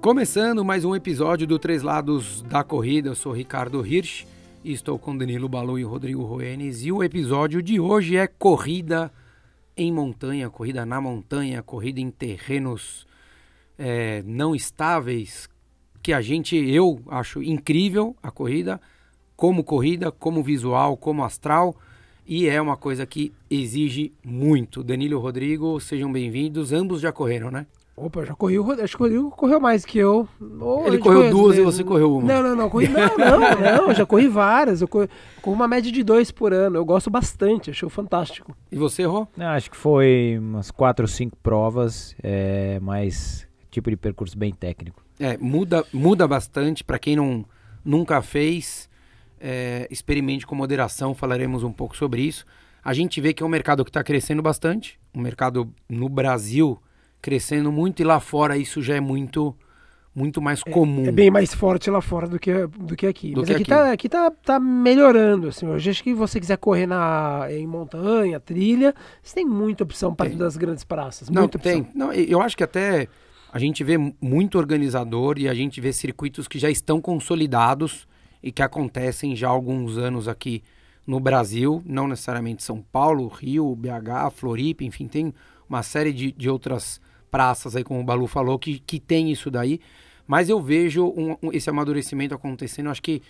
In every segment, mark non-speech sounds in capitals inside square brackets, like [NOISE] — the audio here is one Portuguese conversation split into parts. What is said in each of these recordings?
Começando mais um episódio do Três Lados da Corrida, eu sou Ricardo Hirsch e estou com Danilo Balu e Rodrigo Roenes e o episódio de hoje é corrida em montanha, corrida na montanha, corrida em terrenos é, não estáveis, que a gente, eu acho incrível a corrida, como corrida, como visual, como astral, e é uma coisa que exige muito. Danilo e Rodrigo, sejam bem-vindos, ambos já correram, né? Opa, já corri, acho que o Rodrigo correu mais que eu. Ou Ele correu duas mesmo. e você correu uma. Não, não, não, corri, não, não, não, já corri várias, eu corri, com uma média de dois por ano, eu gosto bastante, achei fantástico. E você, Rô? acho que foi umas quatro ou cinco provas, é, mais tipo de percurso bem técnico. É, muda, muda bastante, para quem não, nunca fez, é, experimente com moderação, falaremos um pouco sobre isso. A gente vê que é um mercado que está crescendo bastante, um mercado no Brasil crescendo muito e lá fora isso já é muito muito mais é, comum. É, é bem mais forte lá fora do que, do que aqui. Do Mas que aqui, aqui, tá, aqui tá, tá melhorando. Assim, hoje acho que você quiser correr na, em montanha, trilha, você tem muita opção para das grandes praças. Não, tem. Não, eu acho que até a gente vê muito organizador e a gente vê circuitos que já estão consolidados e que acontecem já há alguns anos aqui no Brasil, não necessariamente São Paulo, Rio, BH, Floripa, enfim, tem uma série de, de outras praças aí, como o Balu falou, que, que tem isso daí. Mas eu vejo um, um, esse amadurecimento acontecendo, acho que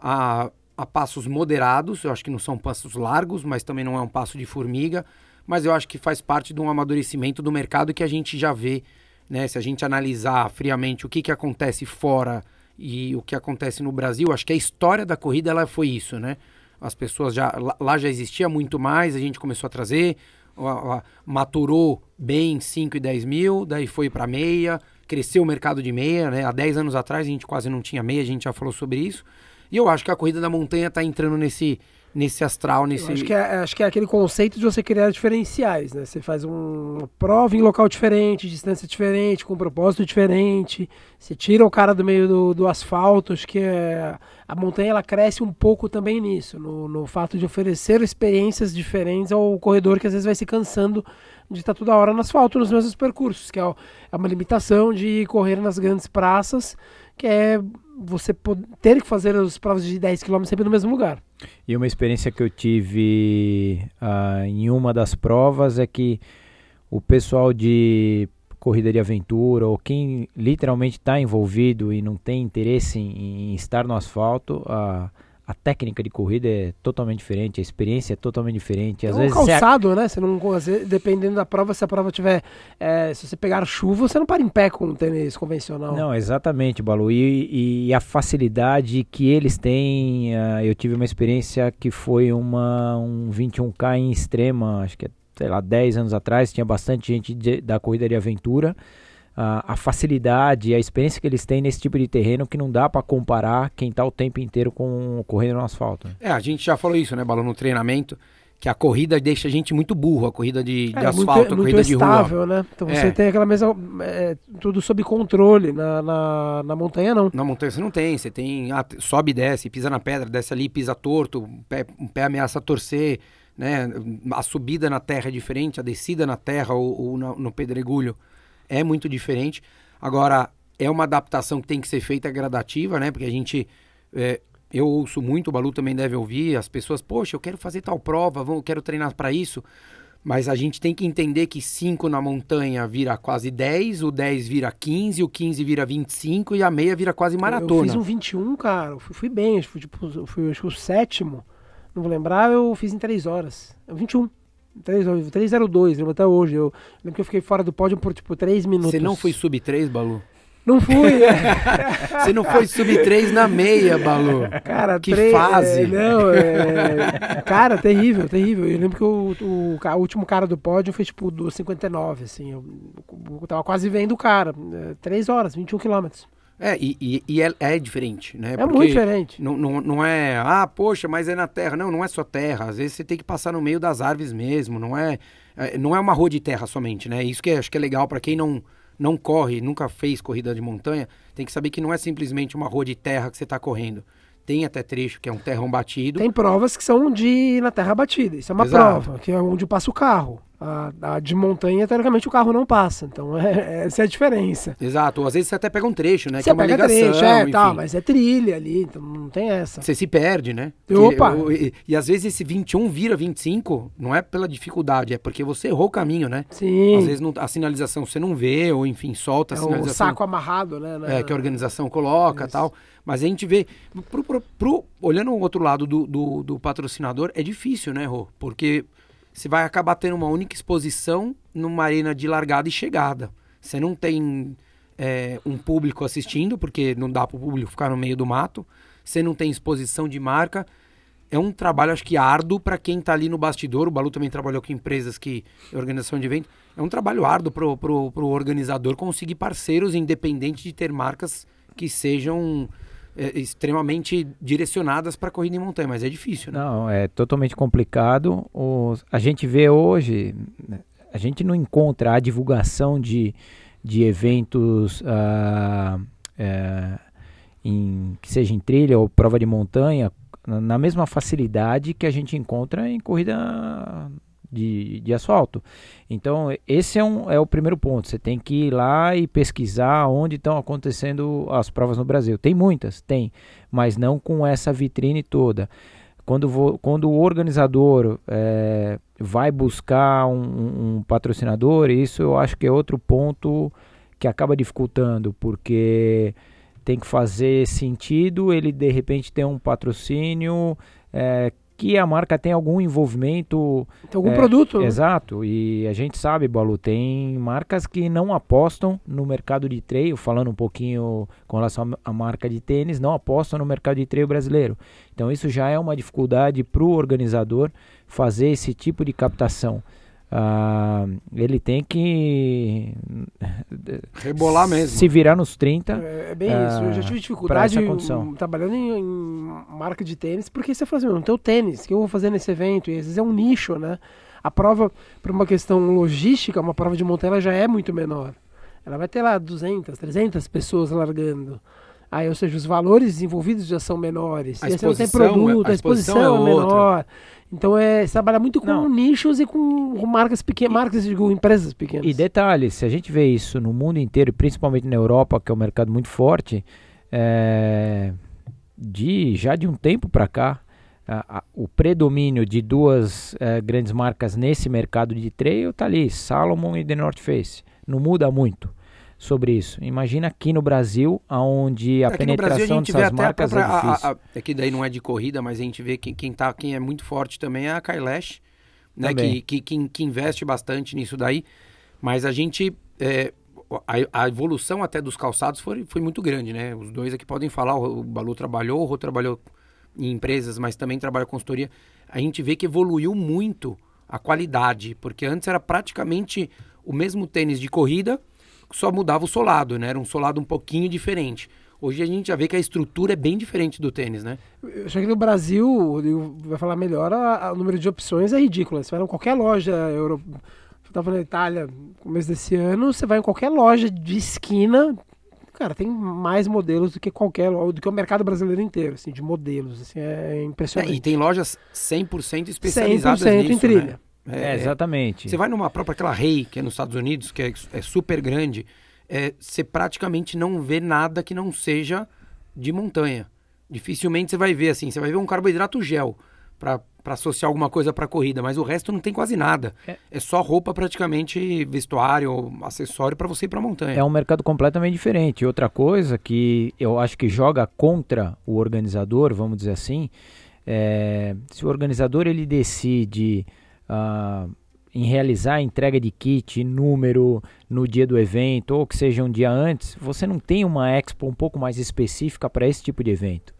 a, a passos moderados, eu acho que não são passos largos, mas também não é um passo de formiga, mas eu acho que faz parte de um amadurecimento do mercado que a gente já vê, né? Se a gente analisar friamente o que, que acontece fora e o que acontece no Brasil, acho que a história da corrida ela foi isso, né? As pessoas já lá já existia muito mais, a gente começou a trazer, maturou bem 5 e 10 mil, daí foi para meia, cresceu o mercado de meia, né? Há 10 anos atrás a gente quase não tinha meia, a gente já falou sobre isso. E eu acho que a corrida da montanha está entrando nesse, nesse astral, nesse. acho que, é, acho que é aquele conceito de você criar diferenciais, né? Você faz um, uma prova em local diferente, distância diferente, com um propósito diferente. Você tira o cara do meio do, do asfalto. Acho que é, a montanha ela cresce um pouco também nisso, no, no fato de oferecer experiências diferentes ao corredor que às vezes vai se cansando de estar toda hora no asfalto nos mesmos percursos, que é, é uma limitação de correr nas grandes praças, que é você ter que fazer as provas de 10 km sempre no mesmo lugar. E uma experiência que eu tive uh, em uma das provas é que o pessoal de corrida de aventura ou quem literalmente está envolvido e não tem interesse em, em estar no asfalto, uh, a técnica de corrida é totalmente diferente, a experiência é totalmente diferente. Às é um vezes calçado, você... né? Você não, vezes, dependendo da prova, se a prova tiver. É, se você pegar chuva, você não para em pé com um tênis convencional. Não, exatamente, Balu. E, e a facilidade que eles têm. Uh, eu tive uma experiência que foi uma, um 21K em extrema, acho que, sei lá, 10 anos atrás, tinha bastante gente de, da corrida de aventura a, a facilidade, a experiência que eles têm nesse tipo de terreno que não dá para comparar quem está o tempo inteiro com correndo no asfalto. É, a gente já falou isso, né, Balão, no treinamento, que a corrida deixa a gente muito burro, a corrida de, de é, asfalto, muito, a corrida muito de estável, rua. né? Então você é. tem aquela mesma. É, tudo sob controle. Na, na, na, montanha, não. Na montanha você não tem. Você tem. Ah, sobe e desce, pisa na pedra, desce ali, pisa torto, um pé, um pé ameaça torcer. Né? A subida na terra é diferente, a descida na terra ou, ou no, no pedregulho é muito diferente. Agora, é uma adaptação que tem que ser feita gradativa, né? Porque a gente. É, eu ouço muito, o Balu também deve ouvir, as pessoas, poxa, eu quero fazer tal prova, eu quero treinar para isso. Mas a gente tem que entender que 5 na montanha vira quase 10, o 10 vira 15, o 15 vira 25 e a meia vira quase maratona. Eu fiz um 21, cara, eu fui, fui bem, fui, tipo, fui acho que o sétimo, não vou lembrar, eu fiz em 3 horas. 21. 302, lembro até hoje. Eu lembro que eu fiquei fora do pódio por tipo 3 minutos. Você não foi sub 3, Balu? Não fui. [LAUGHS] Você não foi sub 3 na meia, Balu. Cara, que fase. É, não, é, cara, terrível, terrível. Eu lembro que o, o, o, último cara do pódio foi tipo do 59, assim. Eu, eu tava quase vendo o cara. 3 é, horas, 21 quilômetros. É, e, e, e é, é, diferente, né? É Porque muito diferente. Não, não, não é, ah, poxa, mas é na terra. Não, não é só terra. Às vezes você tem que passar no meio das árvores mesmo. Não é, é não é uma rua de terra somente, né? Isso que acho que é legal para quem não, não corre, nunca fez corrida de montanha, tem que saber que não é simplesmente uma rua de terra que você está correndo. Tem até trecho que é um terrão batido. Tem provas que são de na terra batida. Isso é uma Exato. prova, que é onde passa o carro. A, a de montanha, teoricamente, o carro não passa. Então, é, essa é a diferença. Exato. Ou às vezes você até pega um trecho, né? Você que é uma pega ligação, trecho, é, enfim. tá, mas é trilha ali, então não tem essa. Você se perde, né? Opa! O- e, e às vezes esse 21 vira 25, não é pela dificuldade, é porque você errou o caminho, né? Sim, Às vezes não- a sinalização você não vê, ou enfim, solta a é o sinalização. saco amarrado, né? na- É, que a organização coloca Isso. tal. Mas a gente vê. pro- pro- pro- olhando o outro lado do, do, do patrocinador, é difícil, né, Rô? Porque você vai acabar tendo uma única exposição numa arena de largada e chegada. Você não tem é, um público assistindo, porque não dá para o público ficar no meio do mato. Você não tem exposição de marca. É um trabalho, acho que árduo para quem está ali no bastidor. O Balu também trabalhou com empresas que organização de evento. É um trabalho árduo pro, pro organizador conseguir parceiros, independente de ter marcas que sejam é, extremamente direcionadas para corrida em montanha, mas é difícil, né? Não, é totalmente complicado. Os- a gente vê hoje, a gente não encontra a divulgação de, de eventos ah, é, em, que seja em trilha ou prova de montanha na mesma facilidade que a gente encontra em corrida de, de asfalto. Então, esse é, um, é o primeiro ponto. Você tem que ir lá e pesquisar onde estão acontecendo as provas no Brasil. Tem muitas, tem, mas não com essa vitrine toda. Quando, vo- quando o organizador eh, vai buscar um, um- patrocinador, isso eu acho que é outro ponto que acaba dificultando, porque tem que fazer sentido ele de repente ter um patrocínio eh, que a marca tem algum envolvimento Tem algum É, produto, né? Exato, e a gente sabe, Balu, tem marcas que não apostam no mercado de trail, falando um pouquinho com relação à marca de tênis, não apostam no mercado de trail brasileiro. Então isso já é uma dificuldade para o organizador fazer esse tipo de captação. Ah, ele tem que [LAUGHS] Rebolar mesmo. se virar nos 30. É, é bem ah, isso. Eu já tive pra dificuldade essa condição. trabalhando em, em marca de tênis, porque você fala assim, não tem o tênis, o que eu vou fazer nesse evento? E às vezes é um nicho, né? A prova, por uma questão logística, uma prova de montanha ela já é muito menor. Ela vai ter lá 200, 300 pessoas largando. Aí, ou seja, os valores envolvidos já são menores. A E não tem exposição é- produto, a a exposição exposição, é é, menor. Então é, você trabalha muito com Não. nichos e com, com marcas pequenas, marcas, digo, empresas pequenas. E detalhe, se a gente vê isso no mundo inteiro, principalmente na Europa, que é um mercado muito forte, é, de já de um tempo para cá, a- a- o predomínio de duas eh, grandes marcas nesse mercado de trail tá ali, Salomon e The North Face. Não muda muito sobre isso. Imagina aqui no Brasil, onde a Aqui a penetração dessas marcas própria. é difícil. a- a- é que daí não é de corrida, mas a gente vê quem, quem, tá, quem é muito forte também é a Kailash, né? Que, que, que, que investe bastante nisso daí. Mas a gente. é, a, a evolução até dos calçados foi, foi muito grande, né? Os dois aqui podem falar, o, Balu trabalhou, o Rô trabalhou em empresas, mas também trabalha com consultoria. A gente vê que evoluiu muito a qualidade, porque antes era praticamente o mesmo tênis de corrida, só mudava o solado, né? Era um solado um pouquinho diferente. Hoje a gente já vê que a estrutura é bem diferente do tênis, né? Eu acho que no Brasil, vai falar melhor, a- a- o número de opções é ridículo. Você vai em qualquer loja. Eu tava na Itália no começo desse ano, você vai em qualquer loja de esquina, cara, tem mais modelos do que qualquer do que o mercado brasileiro inteiro, assim, de modelos, assim, é É, impressionante. e tem lojas 100% especializadas 100% nisso, em trilha. Né? É, exatamente. Você vai numa própria aquela Rei, que é nos Estados Unidos, que é, é super grande, é, você praticamente não vê nada que não seja de montanha. Dificilmente você vai ver assim, você vai ver um carboidrato gel para associar alguma coisa para corrida, mas o resto não tem quase nada. É. É, só roupa praticamente, vestuário, acessório para você ir para montanha. É um mercado completamente diferente. Outra coisa que eu acho que joga contra o organizador, vamos dizer assim, é, se o organizador ele decide ah, em realizar a entrega de kit, número no dia do evento, ou que seja um dia antes, você não tem uma expo um pouco mais específica para esse tipo de evento.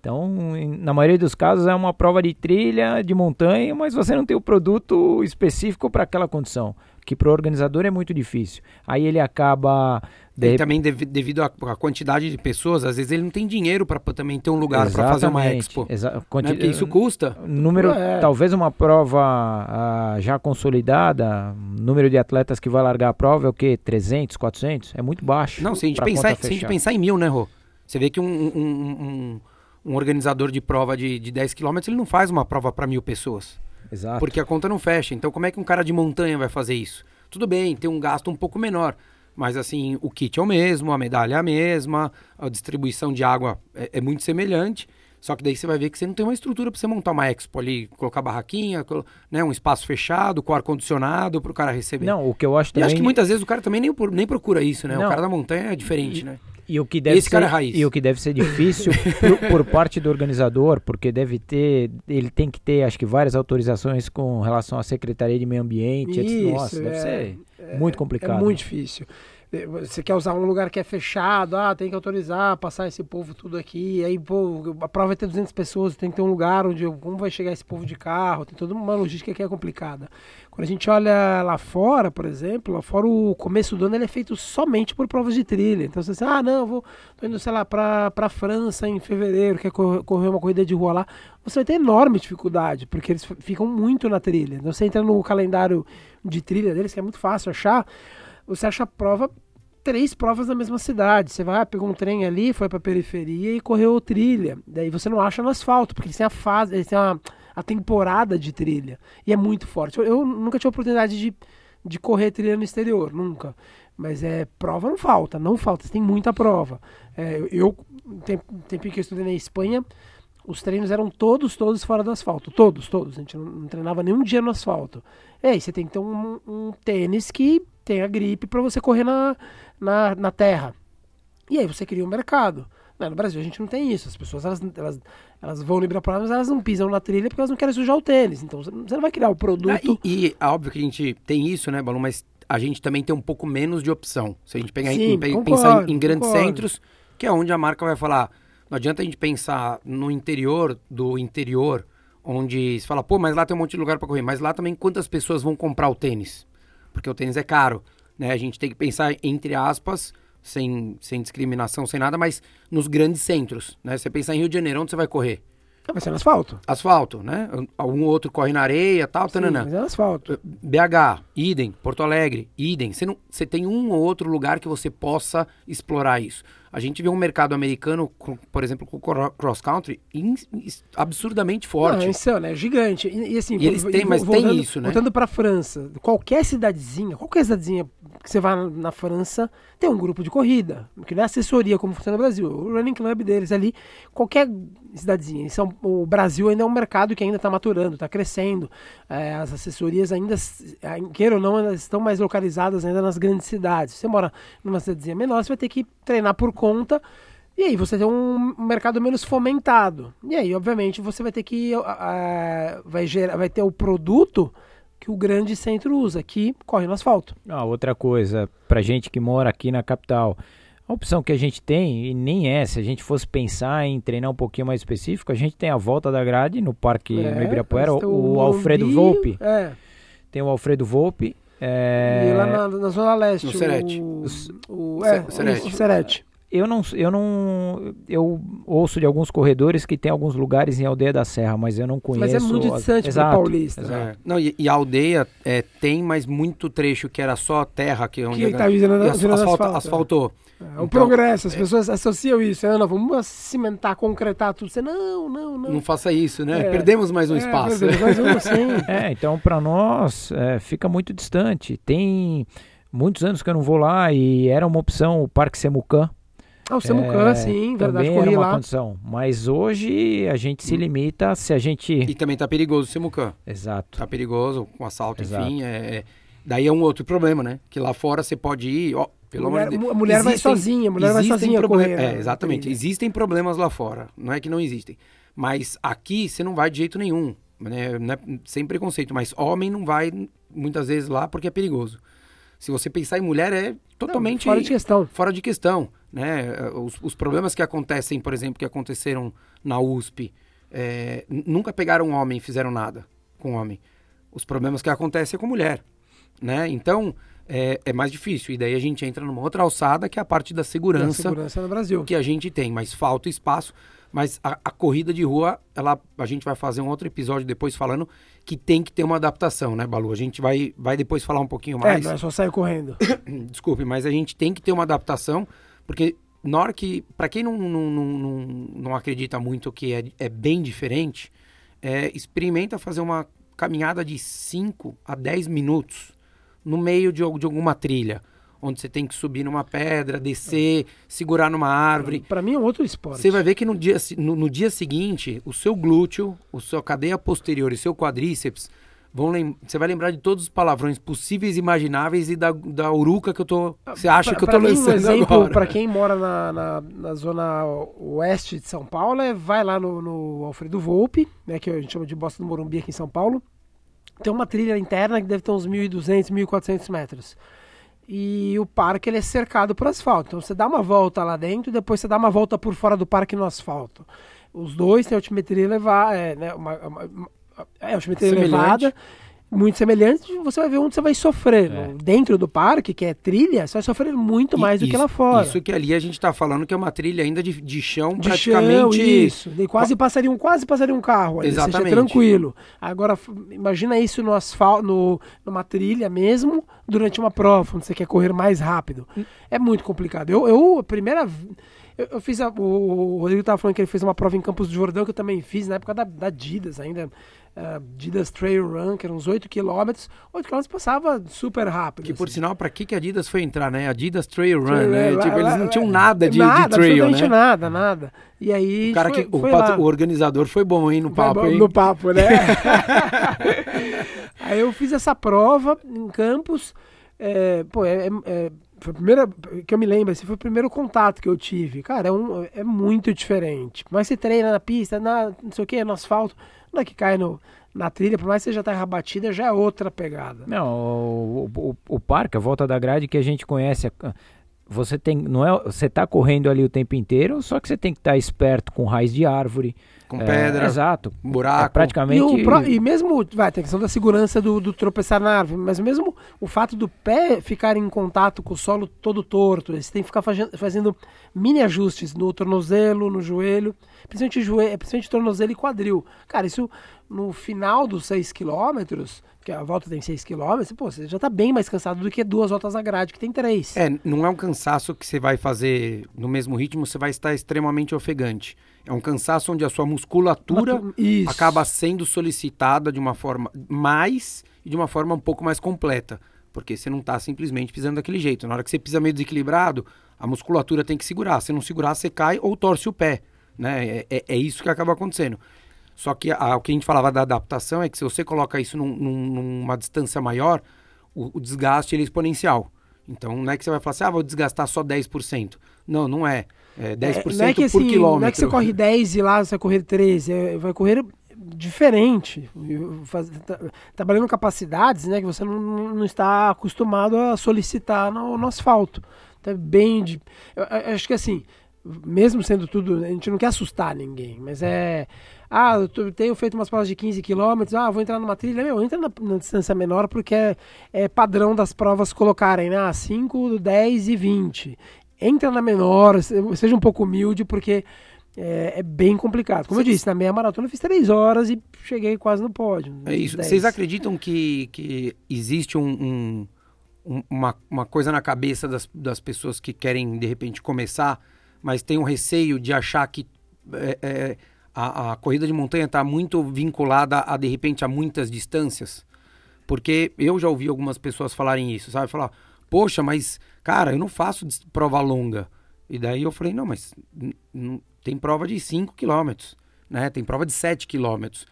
Então, em- na maioria dos casos é uma prova de trilha, de montanha, mas você não tem o produto específico para aquela condição, que para o organizador é muito difícil. Aí ele acaba de E também devi- devido à à quantidade de pessoas, às vezes ele não tem dinheiro para também ter um lugar para fazer uma Exatamente, expo. exa- Né? quanti- Porque isso custa. número É. talvez uma prova ah, já consolidada, número de atletas que vai largar a prova é o quê? 300, 400? É muito baixo. Não, se a gente, pensar, se a gente pensar em mil, né, Rô? Você vê que um, um, um, um- um organizador de prova de, de 10 km, ele não faz uma prova para mil pessoas. Exato. Porque a conta não fecha. Então, como é que um cara de montanha vai fazer isso? Tudo bem, tem um gasto um pouco menor. Mas, assim, o kit é o mesmo, a medalha é a mesma, a distribuição de água é, é muito semelhante. Só que daí você vai ver que você não tem uma estrutura para você montar uma expo ali, colocar barraquinha, né, um espaço fechado, com ar-condicionado para o cara receber. Não, o que eu acho E também... acho que muitas vezes o cara também nem, nem procura isso, né? Não. O cara da montanha é diferente, né? E o que deve Esse ser, cara é raiz. E o que deve ser difícil [LAUGHS] por, por parte do organizador, porque deve ter, ele tem que ter, acho que várias autorizações com relação à Secretaria de Meio Ambiente. Isso, Nossa, deve é. ser muito complicado. É muito difícil. Eh, Você quer usar um lugar que é fechado, ah, tem que autorizar, passar esse povo tudo aqui, aí, pô, a prova vai ter 200 pessoas, tem que ter um lugar onde, como vai chegar esse povo de carro, tem toda uma logística que é complicada. Quando a gente olha lá fora, por exemplo, lá fora o começo do ano ele é feito somente por provas de trilha. Então você diz, ah, não, vou, tô indo, sei lá, pra, pra França em fevereiro, quer cor- correr uma corrida de rua lá, você vai ter enorme dificuldade, porque eles ficam muito na trilha. Então você entra no calendário de trilha deles, que é muito fácil achar, você acha a prova, três provas na mesma cidade. Você vai, pegou um trem ali, foi pra periferia e correu trilha. Daí você não acha no asfalto, porque eles têm a fase, eles têm a, a temporada de trilha. E é muito forte. Eu, eu nunca tive a oportunidade de, de correr trilha no exterior, nunca. Mas é prova não falta, não falta, tem muita prova. É, eu, tempo, tempo que eu estudei na Espanha, os treinos eram todos, todos fora do asfalto. Todos, todos. A gente não, não treinava nenhum dia no asfalto. É, e você tem que ter um, um tênis que tenha gripe para você correr na, na, na terra. E aí você cria um mercado. Né, No Brasil a gente não tem isso. As pessoas elas, elas, elas vão no Ibirapuera, mas elas não pisam na trilha porque elas não querem sujar o tênis. Então você não vai criar o Ah, produto. e, e é óbvio que a gente tem isso, né, Balu? Mas a gente também tem um pouco menos de opção. Se a gente pegar Sim, em- concordo, pensar em, em grandes concordo. centros, que é onde a marca vai falar. Não adianta a gente pensar no interior do interior, onde se fala, pô, mas lá tem um monte de lugar para correr. Mas lá também quantas pessoas vão comprar o tênis? Porque o tênis é caro, né? A gente tem que pensar, entre aspas, sem, sem discriminação, sem nada, mas nos grandes centros, né? Você pensar em Rio de Janeiro, onde você vai correr? Vai ser no asfalto. Asfalto, né? Algum outro corre na areia, tal, Sim, tananã. mas é no asfalto. BH, idem. Porto Alegre, idem. Você, não, você tem um ou outro lugar que você possa explorar isso. A gente vê um mercado americano, com- por exemplo, com cross country, in- absurdamente forte. Não, é insano, é gigante. E, e assim, E eles têm, mas tem voltando- isso, né? Voltando pra França, qualquer cidadezinha, qualquer cidadezinha que você vá na, na França, tem um grupo de corrida, que não é assessoria como funciona no Brasil, o running club deles ali, qualquer cidadezinha. São, o Brasil ainda é um mercado que ainda está maturando, está crescendo. É, as assessorias ainda, eh, queira ou não, elas estão mais localizadas ainda nas grandes cidades. Você mora numa cidadezinha menor, você vai ter que treinar por conta. E aí você tem um mercado menos fomentado. E aí, obviamente, você vai ter que. ah, vai, gerar, vai ter o produto que o grande centro usa, que corre no asfalto. Ah, outra coisa, pra gente que mora aqui na capital, a opção que a gente tem, e nem é, se a gente fosse pensar em treinar um pouquinho mais específico, a gente tem a volta da grade no Parque É, no Ibirapuera, tem o, Alfredo Volpe, É. tem o Alfredo Volpe, é, E lá na, na Zona Leste. No Serete. O, o, O é, Se- Serete. o Serete. Eu não, eu não, eu ouço de alguns corredores que tem alguns lugares em Aldeia da Serra, mas eu não conheço. Mas é muito as- distante Exato, paulista. exato. É. Não, e, e a aldeia é, tem, mas muito trecho que era só terra, que, é onde Que a- tá virando, e as- virando asfalta- asfalto. asfaltou. É, o Então, progresso, as pessoas associam isso. Não, vamos cimentar, concretar tudo. Você, não, não, não. Não faça isso, né? É. Perdemos mais um É, espaço. perdemos mais um, sim. [LAUGHS] É, então para nós é, fica muito distante. Tem muitos anos que eu não vou lá e era uma opção o Parque Semucan. Ah, o Samucan, É, sim, verdade, também era corri uma lá. condição. Mas hoje a gente se limita se a gente. E também tá perigoso o Simucan. Exato. Tá perigoso, com assalto, Exato. enfim. É, é- Daí é um outro problema, né? Que lá fora você pode ir, ó, pelo mulher, amor de Deus. a mulher vai Existem- sozinha, a mulher vai sozinha proble- correr. É, né? exatamente. Existem problemas lá fora. Não é que não existem. Mas aqui você não vai de jeito nenhum. Né? Não é- sem preconceito. Mas homem não vai muitas vezes lá porque é perigoso. Se você pensar em mulher, é totalmente Fora de questão. fora de questão, né? Os, os problemas que acontecem, por exemplo, que aconteceram na USP, é, n- nunca pegaram um homem e fizeram nada com homem. Os problemas que acontecem é com mulher, né? Então, é, é mais difícil. E daí a gente entra numa outra alçada, que é a parte da Da segurança, segurança no Brasil. que a gente tem, mas falta espaço. Mas a, a corrida de rua, ela, a gente vai fazer um outro episódio depois falando que tem que ter uma adaptação, né, Balu? A gente vai, vai depois falar um pouquinho É, mais. não é só sair correndo. [COUGHS] Desculpe, mas a gente tem que ter uma adaptação, porque na hora que, para quem não, não, não, não, acredita muito que é, é bem diferente, é, experimenta fazer uma caminhada de 5 a 10 minutos no meio de, de alguma trilha onde você tem que subir numa pedra, descer, segurar numa árvore. Para mim é um outro esporte. Você vai ver que no dia, no, no, dia seguinte, o seu glúteo, a sua cadeia posterior e seu quadríceps vão você vai lembrar de todos os palavrões possíveis e imagináveis e da, da uruca que eu tô. Você acha pra, que eu tô lançando um exemplo, Para quem mora na, na, na, zona oeste de São Paulo, é, vai lá no, no Alfredo Volpe, né, que a gente chama de Bosta do Morumbi aqui em São Paulo. Tem uma trilha interna que deve ter uns 1.200, 1.400 metros e o parque ele é cercado por asfalto. Então você dá uma volta lá dentro e depois você dá uma volta por fora do parque no asfalto. Os dois têm altimetria elevada, é, né, uma, uma, é, altimetria elevada muito semelhante, você vai ver onde você vai sofrer. É. Dentro do parque, que é trilha, você vai sofrer muito mais do que lá fora. Isso que ali a gente está falando que é uma trilha ainda de, de chão, de praticamente. Chão, isso. E quase passaria um, quase passaria um carro ali, Exatamente. Seja tranquilo. Agora, imagina isso no asfalto, no, numa trilha mesmo, durante uma prova, onde você quer correr mais rápido. Hum. É muito complicado. Eu, eu a primeira. Eu, eu fiz a, o, o Rodrigo estava falando que ele fez uma prova em Campos do Jordão, que eu também fiz na época da, da Adidas ainda uh, Adidas Trail Run, que eram uns 8 km. 8 km passava super rápido. Que assim. por sinal, para que, que a Adidas foi entrar, né? Adidas Trail Run, trail, né? Lá, tipo, lá, eles não tinham nada de, nada, de trail, né? nada, nada. E aí. O cara foi, que. O, pato, o, organizador foi bom, hein, no papo, bom, hein? No papo, né? [LAUGHS] [LAUGHS] aí eu fiz essa prova em Campos. É, pô, é, é, foi a primeira que eu me lembro, esse foi o primeiro contato que eu tive. Cara, é, um, é muito diferente. Mas você treina na pista, na, não sei o que, no asfalto é que cai no, na trilha, por mais que seja terra batida, já é outra pegada. Não, o, o, o parque, a volta da grade que a gente conhece, você tem, não é, você tá correndo ali o tempo inteiro, só que você tem que estar tá esperto com raiz de árvore, com é, pedra, exato, buraco, é praticamente. E, o, e, mesmo, vai, tem a questão da segurança do, do, tropeçar na árvore, mas mesmo o fato do pé ficar em contato com o solo todo torto, você tem que ficar fazendo, fazendo mini ajustes no tornozelo, no joelho, principalmente, joelho, principalmente tornozelo e quadril. Cara, isso no final dos 6 quilômetros, que a volta tem 6 quilômetros, pô, você já tá bem mais cansado do que duas voltas na grade, que tem três. É, não é um cansaço que você vai fazer no mesmo ritmo, você vai estar extremamente ofegante. É um cansaço onde a sua musculatura acaba sendo solicitada de uma forma mais e de uma forma um pouco mais completa. Porque você não está simplesmente pisando daquele jeito. Na hora que você pisa meio desequilibrado, a musculatura tem que segurar. Se não segurar, você cai ou torce o pé. Né? É, é, é isso que acaba acontecendo. Só que a, o que a gente falava da adaptação é que se você coloca isso num, num, numa distância maior, o, o desgaste é exponencial. Então não é que você vai falar assim, ah, vou desgastar só 10%. Não, não é. É 10% é, não é que, por assim, quilômetro. Não é que você corre 10 e lá você vai correr 13. É, vai correr diferente. Faz, tá, trabalhando capacidades né, que você não, não está acostumado a solicitar no, no asfalto. Então é bem. De, eu, eu acho que assim, mesmo sendo tudo. A gente não quer assustar ninguém, mas é. Ah, eu tenho feito umas provas de 15 quilômetros, ah, vou entrar numa trilha. Meu, entra na, na, distância menor porque é, é padrão das provas colocarem, né? 5, 10 e 20 entra na menor, seja um pouco humilde, porque é, é bem complicado. Como Cês... eu disse, na meia maratona eu fiz três horas e cheguei quase no pódio. É isso. Vocês acreditam que, que existe um, um, uma, uma coisa na cabeça das, das pessoas que querem, de repente, começar, mas tem um receio de achar que é, é, a, a corrida de montanha está muito vinculada, a, de repente, a muitas distâncias? Porque eu já ouvi algumas pessoas falarem isso, sabe? Falar, poxa, mas cara, eu não faço prova longa. E daí eu falei, não, mas tem prova de 5 quilômetros, né? Tem prova de 7 quilômetros.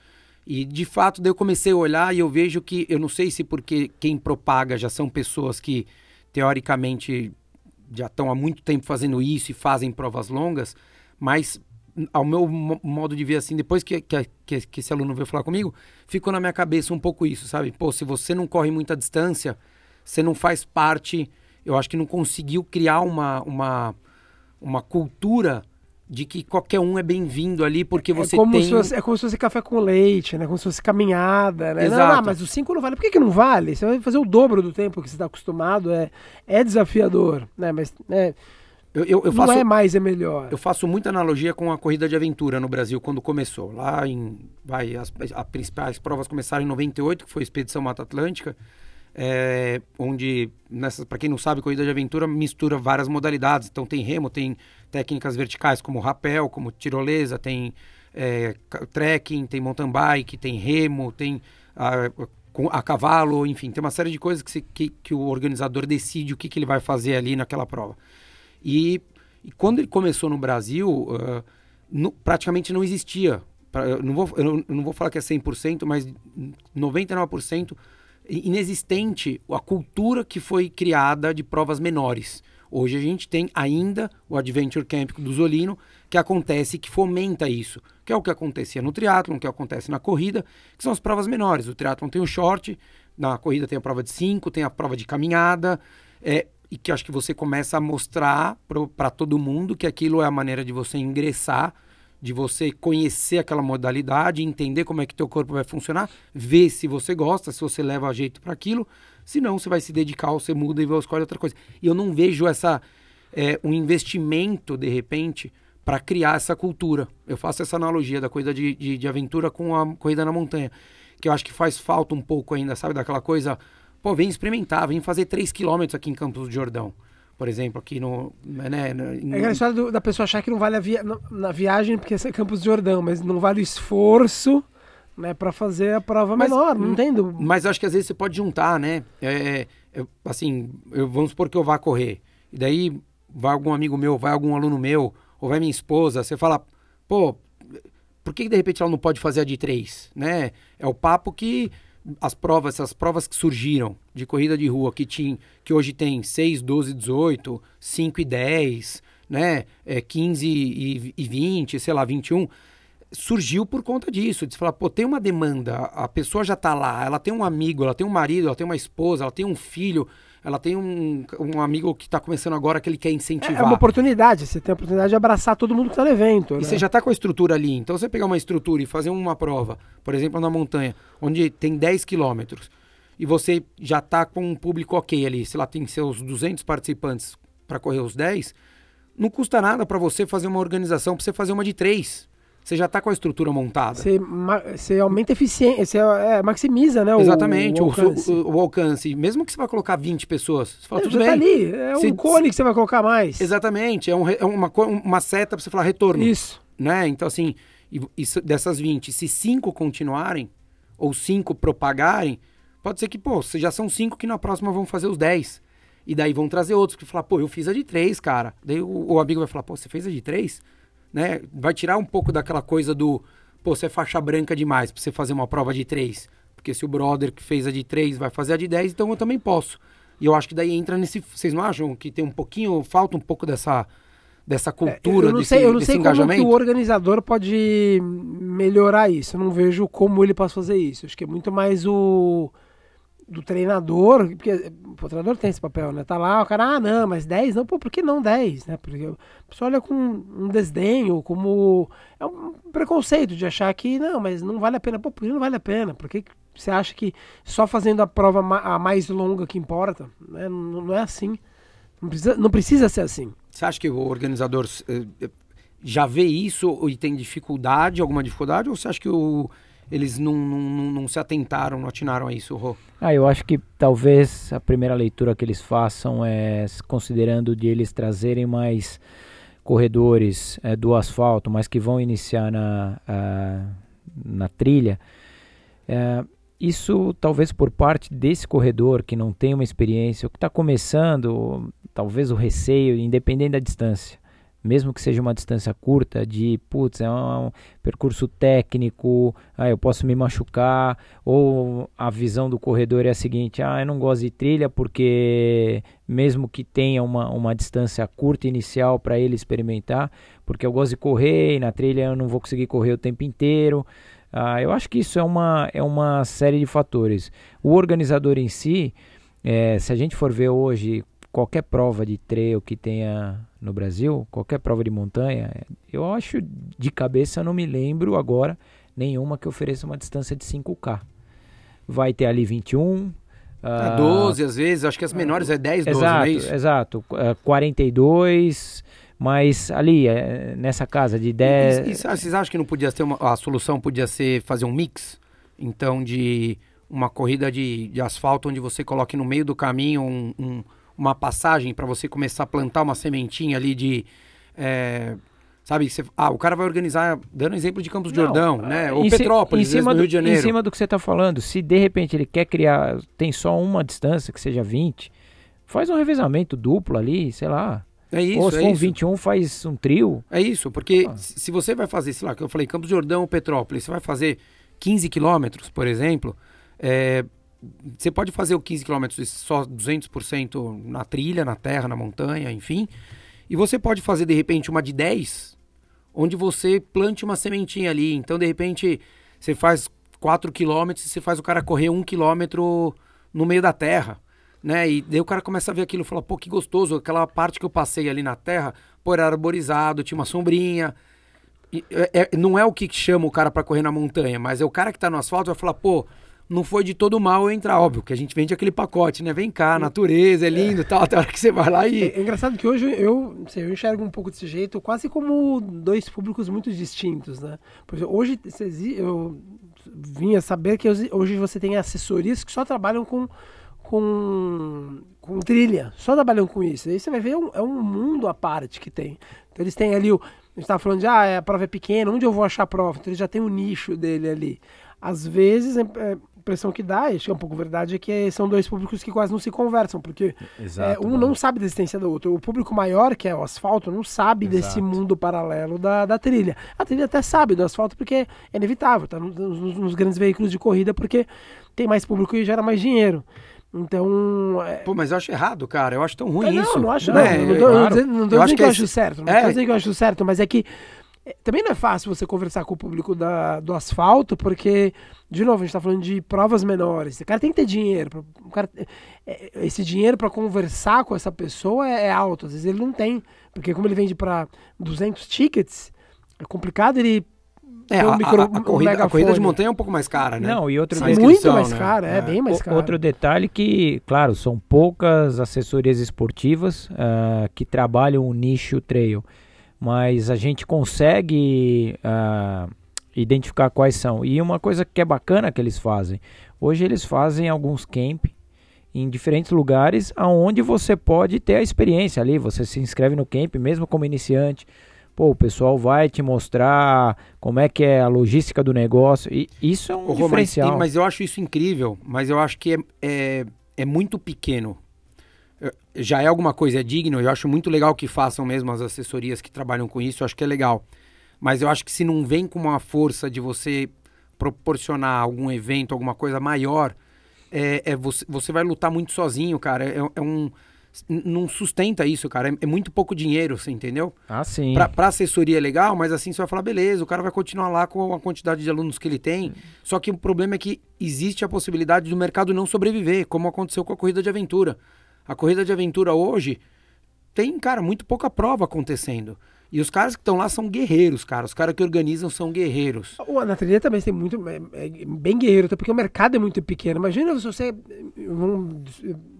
E de fato, daí eu comecei a olhar e eu vejo que, eu não sei se porque quem propaga já são pessoas que teoricamente já estão há muito tempo fazendo isso e fazem provas longas, mas ao meu modo de ver assim, depois que, que, que, esse aluno veio falar comigo, ficou na minha cabeça um pouco isso, sabe? Pô, se você não corre muita distância, você não faz parte eu acho que não conseguiu criar uma, uma, uma cultura de que qualquer um é bem-vindo ali, porque é você é como tem... Se fosse, é como se fosse café com leite, né? Como se fosse caminhada, né? Exato. Não, não, mas o 5 não vale. Por que, que não vale? Você vai fazer o dobro do tempo que você está acostumado, é, é desafiador, né? Mas é, eu, eu, eu faço, não é mais, é melhor. Eu faço muita analogia com a corrida de aventura no Brasil, quando começou. Lá em... Vai, as, as principais provas começaram em 98, que foi a Expedição Mata Atlântica, é, onde, para quem não sabe, corrida de aventura mistura várias modalidades. Então tem remo, tem técnicas verticais como rapel, como tirolesa, tem é, trekking, tem mountain bike, tem remo, tem a, a cavalo, enfim, tem uma série de coisas que, se, que, que, o organizador decide o que, que ele vai fazer ali naquela prova. E, e quando ele começou no Brasil, uh, no, praticamente não existia. Pra, eu, não vou, eu não, vou falar que é 100%, mas 99% inexistente a cultura que foi criada de provas menores. Hoje a gente tem ainda o Adventure Camp do Zolino, que acontece, que fomenta isso, que é o que acontecia no triatlon, que acontece na corrida, que são as provas menores. O triatlon tem o short, na corrida tem a prova de 5, tem a prova de caminhada, é, e que acho que você começa a mostrar para todo mundo que aquilo é a maneira de você ingressar, de você conhecer aquela modalidade, entender como é que teu corpo vai funcionar, ver se você gosta, se você leva jeito para aquilo, senão você vai se dedicar ou você muda e vai escolher outra coisa. E eu não vejo essa é, um investimento de repente para criar essa cultura. Eu faço essa analogia da coisa de, de, de aventura com a corrida na montanha, que eu acho que faz falta um pouco ainda, sabe, daquela coisa Pô, vem experimentar, vem fazer 3 km aqui em Campos do Jordão. Por exemplo, aqui no. Né, no... É aquela história do, da pessoa achar que não vale a via, na viagem porque é Campos do Jordão, mas não vale o esforço né, para fazer a prova mas, menor, não entendo. Mas acho que às vezes você pode juntar, né? É, é, assim, eu, vamos supor que eu vá correr. E daí vai algum amigo meu, vai algum aluno meu, ou vai minha esposa, você fala, pô, por que de repente ela não pode fazer a de três, né? É o papo que as provas, essas provas que surgiram de corrida de rua, que, tinha, que hoje tem 6, 12, 18, 5 e 10, né? É, 15 e, e 20, sei lá, 21, surgiu por conta disso. De falar, pô, tem uma demanda, a pessoa já está lá, ela tem um amigo, ela tem um marido, ela tem uma esposa, ela tem um filho, ela tem um, um amigo que está começando agora que ele quer incentivar. É, é uma oportunidade, você tem a oportunidade de abraçar todo mundo que está no evento. E né? você já está com a estrutura ali. Então, você pegar uma estrutura e fazer uma prova, por exemplo, na montanha, onde tem 10 quilômetros, e você já está com um público ok ali, sei lá, tem seus 200 participantes para correr os 10, não custa nada para você fazer uma organização, para você fazer uma de três você já está com a estrutura montada. Você, você aumenta a eficiência, você é, maximiza, né? O, Exatamente, o, o, alcance. O, alcance. Mesmo que você vai colocar 20 pessoas, você fala, é, tudo tá bem. Tá ali, é um cone que você vai colocar mais. Exatamente, é, um, é uma, uma seta para você falar retorno. Isso. Né? Então, assim, isso, dessas 20, se 5 continuarem, ou 5 propagarem, pode ser que, pô, já são 5 que na próxima vão fazer os 10. E daí vão trazer outros que falar, pô, eu fiz a de 3, cara. Daí o, o amigo vai falar, pô, você fez a de 3? Né? Vai tirar um pouco daquela coisa do, pô, você é faixa branca demais pra você fazer uma prova de três. Porque se o brother que fez a de três vai fazer a de 10, então eu também posso. E eu acho que daí entra nesse. Vocês não acham que tem um pouquinho, falta um pouco dessa, dessa cultura, é, eu não desse, sei, eu não sei engajamento? como que o organizador pode melhorar isso. Eu não vejo como ele pode fazer isso. Acho que é muito mais o do treinador, porque o treinador tem esse papel, né? Tá lá, o cara, ah, não, mas 10 não, pô, por que não 10, né? Porque a pessoa olha com um desdenho, como é um preconceito de achar que não, mas não vale a pena. Pô, por que não vale a pena? Por que você acha que só fazendo a prova a mais longa que importa? Né? Não, não é assim. Não precisa, não precisa ser assim. Você acha que o organizador eh, já vê isso e tem dificuldade, alguma dificuldade, ou você acha que o eles não, não, não, se atentaram, não atinaram a isso, Rô? Ah, eu acho que talvez a primeira leitura que eles façam é considerando de eles trazerem mais corredores é, do asfalto, mas que vão iniciar na, a, na trilha. É, isso talvez por parte desse corredor que não tem uma experiência, ou que está começando, talvez o receio, independente da distância mesmo que seja uma distância curta, de putz, é um, um, percurso técnico, ah, eu posso me machucar, ou a visão do corredor é a seguinte: ah, eu não gosto de trilha porque, mesmo que tenha uma, uma distância curta inicial para ele experimentar, porque eu gosto de correr e na trilha eu não vou conseguir correr o tempo inteiro. Ah, eu acho que isso é uma, é uma série de fatores. O organizador em si, é, se a gente for ver hoje qualquer prova de trail que tenha no Brasil, qualquer prova de montanha, eu acho de cabeça, não me lembro agora nenhuma que ofereça uma distância de 5K. Vai ter ali 21. Uh, 12 às vezes, acho que as menores é 10, 12, exato, não é isso? Exato, uh, 42, mas ali, é, nessa casa de 10... E, e, vocês acham que não podia ter uma, a solução podia ser fazer um mix? Então, de uma corrida de, de asfalto onde você coloque no meio do caminho um, um uma passagem para você começar a plantar uma sementinha ali de, é, Sabe, você, ah, o cara vai organizar, dando exemplo de Campos de Não, Jordão, né? Ou Petrópolis, em cima do, Rio de Janeiro. Em cima do que você está falando, se de repente ele quer criar, tem só uma distância, que seja 20, faz um revezamento duplo ali, sei lá. É isso, Ou se é for um isso. 21, faz um trio. É isso, porque Ah. se você vai fazer, sei lá, que eu falei, Campos de Jordão, Petrópolis, você vai fazer 15 quilômetros, por exemplo, é, você pode fazer o 15 quilômetros só 200% na trilha, na terra, na montanha, enfim, e você pode fazer, de repente, uma de 10, onde você plante uma sementinha ali. Então, de repente, você faz 4 quilômetros e você faz o cara correr 1 quilômetro no meio da terra. Né? E daí o cara começa a ver aquilo e fala, pô, que gostoso, aquela parte que eu passei ali na terra, pô, era arborizado, tinha uma sombrinha. E, é- é- não é o que chama o cara pra correr na montanha, mas é o cara que tá no asfalto vai falar, pô, não foi de todo mal entrar, óbvio, que a gente vende aquele pacote, né? Vem cá, natureza, é lindo e tal, até a hora que você vai lá É, e. é engraçado que hoje eu, sei, eu enxergo um pouco desse jeito, quase como dois públicos muito distintos, né? Por exemplo, hoje eu vinha saber que hoje- você tem assessorias que só trabalham com, com, com trilha, só trabalham com isso. Aí você vai ver, é um, é um mundo à parte que tem. Então eles têm ali o. A gente estava falando de, ah, é, a prova é pequena, onde eu vou achar a prova? Então ele já tem o nicho dele ali. Às vezes, é, é, impressão que dá, e acho que é um pouco verdade, é que são dois públicos que quase não se conversam, porque é, um não sabe da existência do outro. O público maior, que é o asfalto, não sabe desse Exato. mundo paralelo da, da trilha. A trilha até sabe do asfalto porque é inevitável, tá nos, nos- nos grandes veículos de corrida, porque tem mais público e gera mais dinheiro. Então. é- Pô, mas eu acho errado, cara. Eu acho tão ruim é, não, isso. não acho, né? não. Não não tô dizendo- não tô eu dizendo acho que, que eu é acho certo. Não é. tô dizendo que eu acho certo, mas é que é, também não é fácil você conversar com o público da, do asfalto, porque, de novo, a gente tá falando de provas menores. O cara tem que ter dinheiro. pra- o cara, é, é, esse dinheiro para conversar com essa pessoa é, é alto. Às vezes ele não tem. Porque como ele vende para 200 tickets, é complicado ele É, ter um a, micro- a- a um corrida, a corrida de montanha é um pouco mais cara, né? Não, e outro Essa de- muito mais né? caro, é, É. bem mais O- caro. Outro detalhe que, claro, são poucas assessorias esportivas ah, que trabalham o nicho trail, mas a gente consegue ah, identificar quais são. E uma coisa que é bacana que eles fazem, hoje eles fazem alguns camp em diferentes lugares aonde você pode ter a experiência ali, você se inscreve no camp mesmo como iniciante, Pô, o pessoal vai te mostrar como é que é a logística do negócio. E isso é um Ô, mas, diferencial. tem- mas eu acho isso incrível, mas eu acho que é, é, é muito pequeno. Já é alguma coisa, é digno, eu acho muito legal que façam mesmo as assessorias que trabalham com isso, eu acho que é legal. Mas eu acho que se não vem com uma força de você proporcionar algum evento, alguma coisa maior, é, é você, você vai lutar muito sozinho, cara. É, é um. Não sustenta isso, cara. É, é muito pouco dinheiro, você entendeu? Ah, sim. Pra, pra assessoria é legal, mas assim você vai falar, beleza, o cara vai continuar lá com a quantidade de alunos que ele tem. Só que o problema é que existe a possibilidade do mercado não sobreviver, como aconteceu com a corrida de aventura. A corrida de aventura hoje tem, cara, muito pouca prova acontecendo. E os caras que estão lá são guerreiros, cara. Os caras que organizam são guerreiros. Na trilha também tem muito. É, é bem guerreiro, até porque o mercado é muito pequeno. Imagina se você.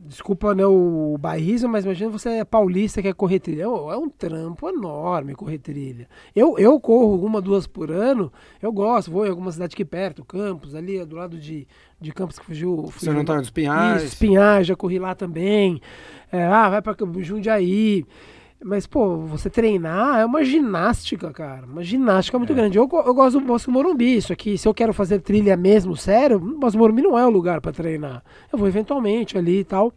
desculpa né, o bairrismo, mas imagina você é paulista que quer correr trilha. É é um trampo enorme correr trilha. Eu, eu corro uma, duas por ano. Eu gosto, vou em alguma cidade aqui perto, Campos, ali do lado de, de Campos que fugiu. fugiu São Antônio dos Pinhais. Isso, Espinhais, já corri lá também. É, ah, vai pra Jundiaí. Mas, pô, você treinar é uma ginástica, cara. Uma ginástica muito grande. Eu, eu gosto do Bosque Morumbi. Isso aqui, se eu quero fazer trilha mesmo, sério, o Bosque Morumbi não é o lugar pra treinar. Eu vou eventualmente ali e tal.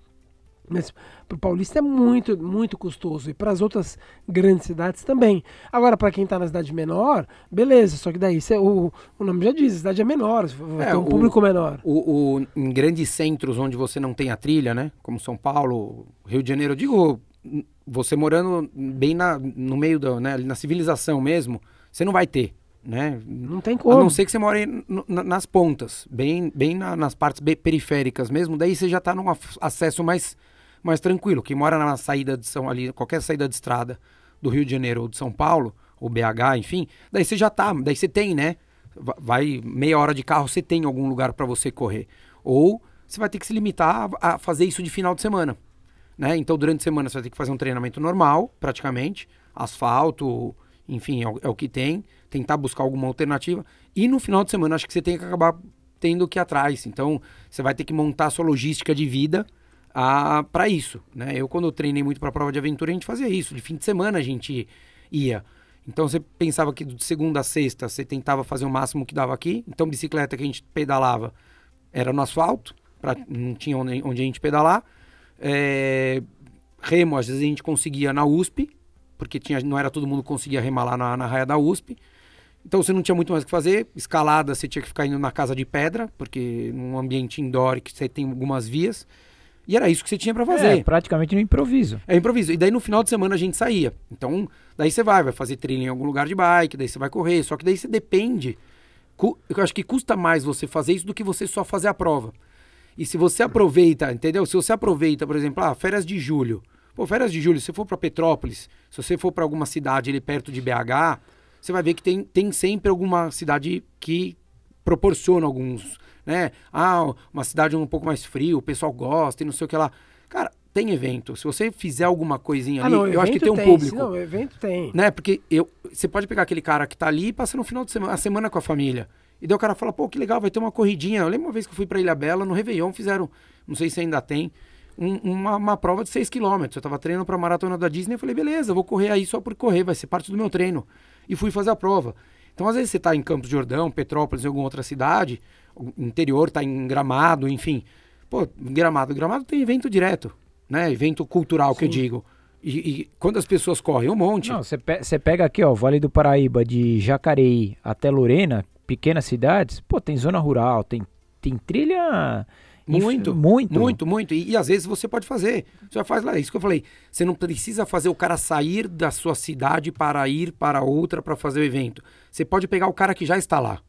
Mas pro paulista é muito, muito custoso. E para as outras grandes cidades também. Agora, para quem tá na cidade menor, beleza. Só que daí cê- o, o nome já diz, a cidade é menor. Vai É, ter um o- público menor. O, o- em grandes centros onde você não tem a trilha, né? Como São Paulo, Rio de Janeiro, eu digo, você morando bem na, no meio da, né, na civilização mesmo, você não vai ter, né? Não tem A como. não ser que você more na- nas pontas, bem, bem na- nas partes periféricas mesmo, daí você já está num acesso mais, mais tranquilo. Quem mora na saída de São ali, qualquer saída de estrada do Rio de Janeiro ou de São Paulo, ou BH, enfim, daí você já tá, daí você tem, né? Va- Vai meia hora de carro, você tem algum lugar para você correr. Ou você vai ter que se limitar a, a fazer isso de final de semana. Né? Então, durante a semana, você vai ter que fazer um treinamento normal, praticamente, asfalto, enfim, é o, é o que tem, tentar buscar alguma alternativa. E no final de semana, acho que você tem que acabar tendo que ir atrás. Então, você vai ter que montar a sua logística de vida para isso. Né? Eu, quando eu treinei muito para prova de aventura, a gente fazia isso. De fim de semana, a gente ia. Então você pensava que de segunda a sexta você tentava fazer o máximo que dava aqui. Então bicicleta que a gente pedalava era no asfalto, pra, não tinha onde, onde a gente pedalar. É, remo, às vezes a gente conseguia na USP, porque tinha, não era todo mundo que conseguia remar lá na, na raia da USP. Então você não tinha muito mais o que fazer. Escalada, você tinha que ficar indo na casa de pedra, porque num ambiente indoor que você tem algumas vias. E era isso que você tinha para fazer. É, praticamente no improviso. É improviso. E daí no final de semana a gente saía. Então, daí você vai, vai fazer trilha em algum lugar de bike, daí você vai correr. Só que daí você depende. Eu acho que custa mais você fazer isso do que você só fazer a prova. E se você aproveita, entendeu? Se você aproveita, por exemplo, ah, férias de julho. Pô, férias de julho, se você for para Petrópolis, se você for para alguma cidade ali perto de BH, você vai ver que tem, tem sempre alguma cidade que proporciona alguns né? Ah, uma cidade um pouco mais frio, o pessoal gosta e não sei o que lá. Cara, tem evento. Se você fizer alguma coisinha ah, ali, não, eu acho que tem um público. Não, evento tem. Né? Porque eu, você pode pegar aquele cara que tá ali e passa no final de semana, a semana com a família. E daí o cara fala, pô, que legal, vai ter uma corridinha. Eu lembro uma vez que eu fui pra Ilha Bela, no Réveillon, fizeram, não sei se ainda tem, um, uma, uma, prova de 6 km. Eu tava treinando pra maratona da Disney, eu falei, beleza, vou correr aí só por correr, vai ser parte do meu treino. E fui fazer a prova. Então, às vezes, você tá em Campos de Jordão, Petrópolis, em alguma outra cidade, interior tá em Gramado, enfim. Pô, Gramado, Gramado tem evento direto, né? Evento cultural Sim. que eu digo. E, e, quando as pessoas correm, um monte. Não, você pe pega aqui, ó, Vale do Paraíba, de Jacareí até Lorena, pequenas cidades, pô, tem zona rural, tem, tem trilha. Muito, muito, muito, muito. E, e, às vezes você pode fazer. Você faz lá, é isso que eu falei. Você não precisa fazer o cara sair da sua cidade para ir para outra para fazer o evento. Você pode pegar o cara que já está lá.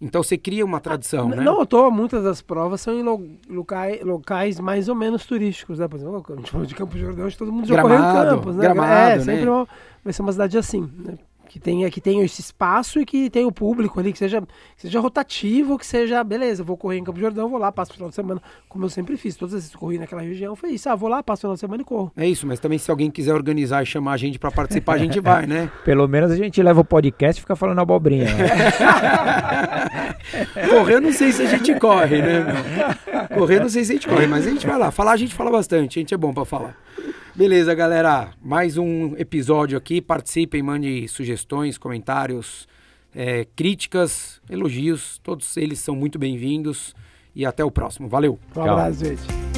Então você cria uma tradição, ah, né? Não, tô, muitas das provas são em lo, locais, locais mais ou menos turísticos, né? Por exemplo, a gente falou de Campos de Jordão, todo mundo já correu em Campos, né? Gramado, é, né? sempre uma, vai ser uma cidade assim, né? Que tenha que tenha esse espaço e que tenha o público ali, que seja, que seja rotativo, que seja, beleza, vou correr em Campo Jordão, vou lá, passo o final de semana, como eu sempre fiz. Todas as vezes que corri naquela região, foi isso. Ah, vou lá, passo o final de semana e corro. É isso, mas também se alguém quiser organizar e chamar a gente para participar, a gente [LAUGHS] vai, né? Pelo menos a gente leva o podcast e fica falando abobrinha. Né? [LAUGHS] correr, eu não sei se a gente corre, né, meu? Correr, não sei se a gente corre, mas a gente vai lá. Falar, a gente fala bastante, a gente é bom para falar. Beleza, galera. Mais um episódio aqui. Participem, mande sugestões, comentários, é, críticas, elogios. Todos eles são muito bem-vindos. E até o próximo. Valeu. Um abraço, gente.